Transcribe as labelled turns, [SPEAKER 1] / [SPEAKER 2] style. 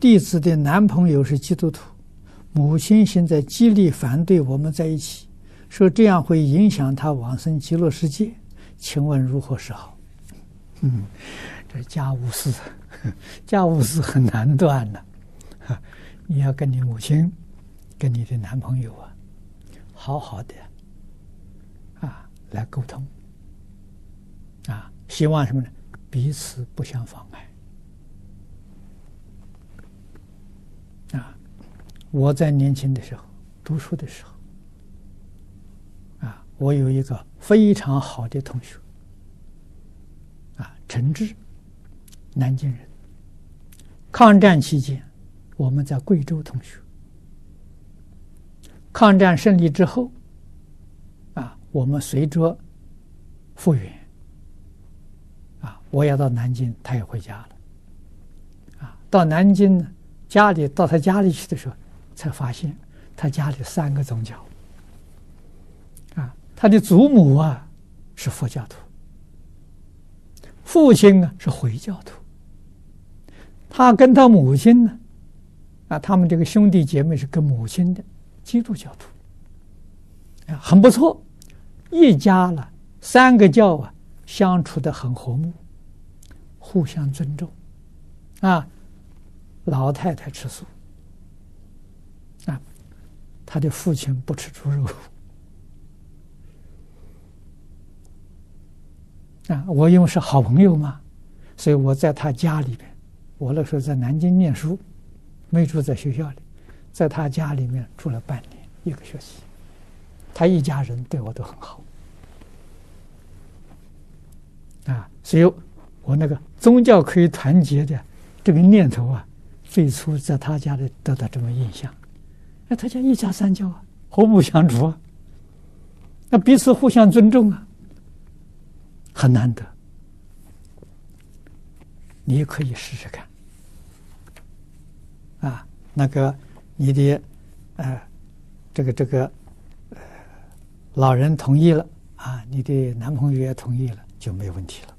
[SPEAKER 1] 弟子的男朋友是基督徒，母亲现在极力反对我们在一起，说这样会影响他往生极乐世界，请问如何是好？嗯，这家务事，家务事很难断的，你要跟你母亲，跟你的男朋友啊，好好的啊来沟通，啊，希望什么呢？彼此不相妨碍。啊，我在年轻的时候读书的时候，啊，我有一个非常好的同学。啊陈志，南京人。抗战期间，我们在贵州同学。抗战胜利之后，啊，我们随着复员，啊，我要到南京，他也回家了。啊，到南京呢，家里到他家里去的时候，才发现他家里三个宗教。啊，他的祖母啊是佛教徒。父亲啊是回教徒，他跟他母亲呢，啊，他们这个兄弟姐妹是跟母亲的基督教徒，啊，很不错，一家了三个教啊相处的很和睦，互相尊重，啊，老太太吃素，啊，他的父亲不吃猪肉。啊，我因为是好朋友嘛，所以我在他家里边，我那时候在南京念书，没住在学校里，在他家里面住了半年一个学期，他一家人对我都很好，啊，所以我那个宗教可以团结的这个念头啊，最初在他家里得到这么印象，那他家一家三教啊，和睦相处啊，那彼此互相尊重啊。很难得，你也可以试试看，啊，那个你的呃，这个这个呃，老人同意了啊，你的男朋友也同意了，就没问题了。